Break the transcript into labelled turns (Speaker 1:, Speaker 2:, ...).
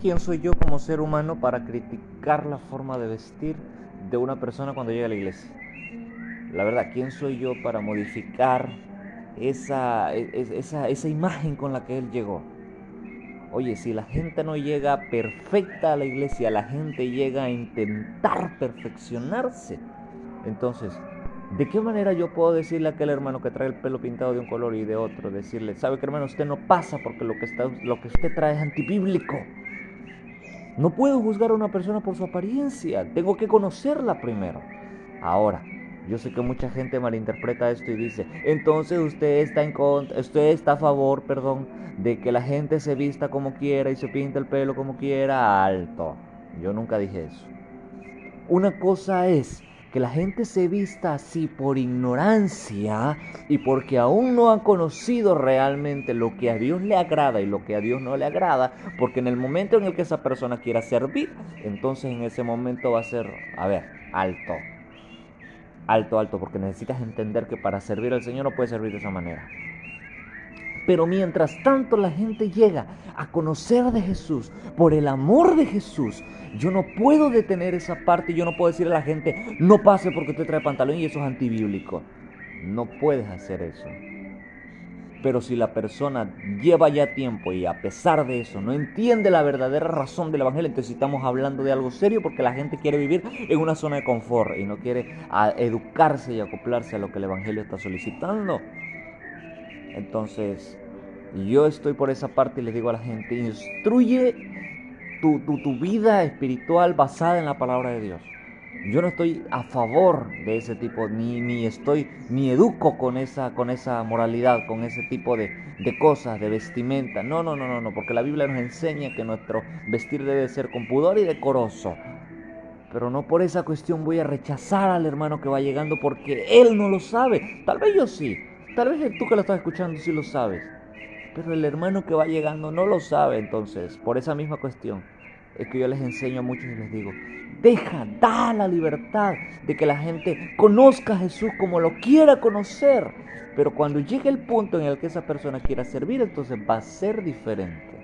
Speaker 1: ¿quién soy yo como ser humano para criticar la forma de vestir de una persona cuando llega a la iglesia? La verdad, ¿quién soy yo para modificar esa, e, esa, esa imagen con la que él llegó? Oye, si la gente no llega perfecta a la iglesia, la gente llega a intentar perfeccionarse. Entonces, ¿de qué manera yo puedo decirle a aquel hermano que trae el pelo pintado de un color y de otro, decirle, sabe que hermano, usted no pasa porque lo que, está, lo que usted trae es antibíblico? No puedo juzgar a una persona por su apariencia, tengo que conocerla primero. Ahora, yo sé que mucha gente malinterpreta esto y dice, entonces usted está en contra, usted está a favor, perdón, de que la gente se vista como quiera y se pinte el pelo como quiera, alto. Yo nunca dije eso. Una cosa es que la gente se vista así por ignorancia y porque aún no han conocido realmente lo que a Dios le agrada y lo que a Dios no le agrada, porque en el momento en el que esa persona quiera servir, entonces en ese momento va a ser, a ver, alto alto, alto, porque necesitas entender que para servir al Señor no puedes servir de esa manera. Pero mientras tanto la gente llega a conocer de Jesús, por el amor de Jesús, yo no puedo detener esa parte yo no puedo decirle a la gente, no pase porque usted trae pantalón y eso es antibíblico. No puedes hacer eso. Pero si la persona lleva ya tiempo y a pesar de eso no entiende la verdadera razón del Evangelio, entonces estamos hablando de algo serio porque la gente quiere vivir en una zona de confort y no quiere educarse y acoplarse a lo que el Evangelio está solicitando. Entonces, yo estoy por esa parte y les digo a la gente, instruye tu, tu, tu vida espiritual basada en la palabra de Dios. Yo no estoy a favor de ese tipo, ni, ni estoy, ni educo con esa, con esa moralidad, con ese tipo de, de cosas, de vestimenta. No, no, no, no, no, porque la Biblia nos enseña que nuestro vestir debe ser con pudor y decoroso. Pero no por esa cuestión voy a rechazar al hermano que va llegando porque él no lo sabe. Tal vez yo sí, tal vez tú que lo estás escuchando sí lo sabes. Pero el hermano que va llegando no lo sabe entonces, por esa misma cuestión es que yo les enseño a muchos y les digo, deja, da la libertad de que la gente conozca a Jesús como lo quiera conocer. Pero cuando llegue el punto en el que esa persona quiera servir, entonces va a ser diferente.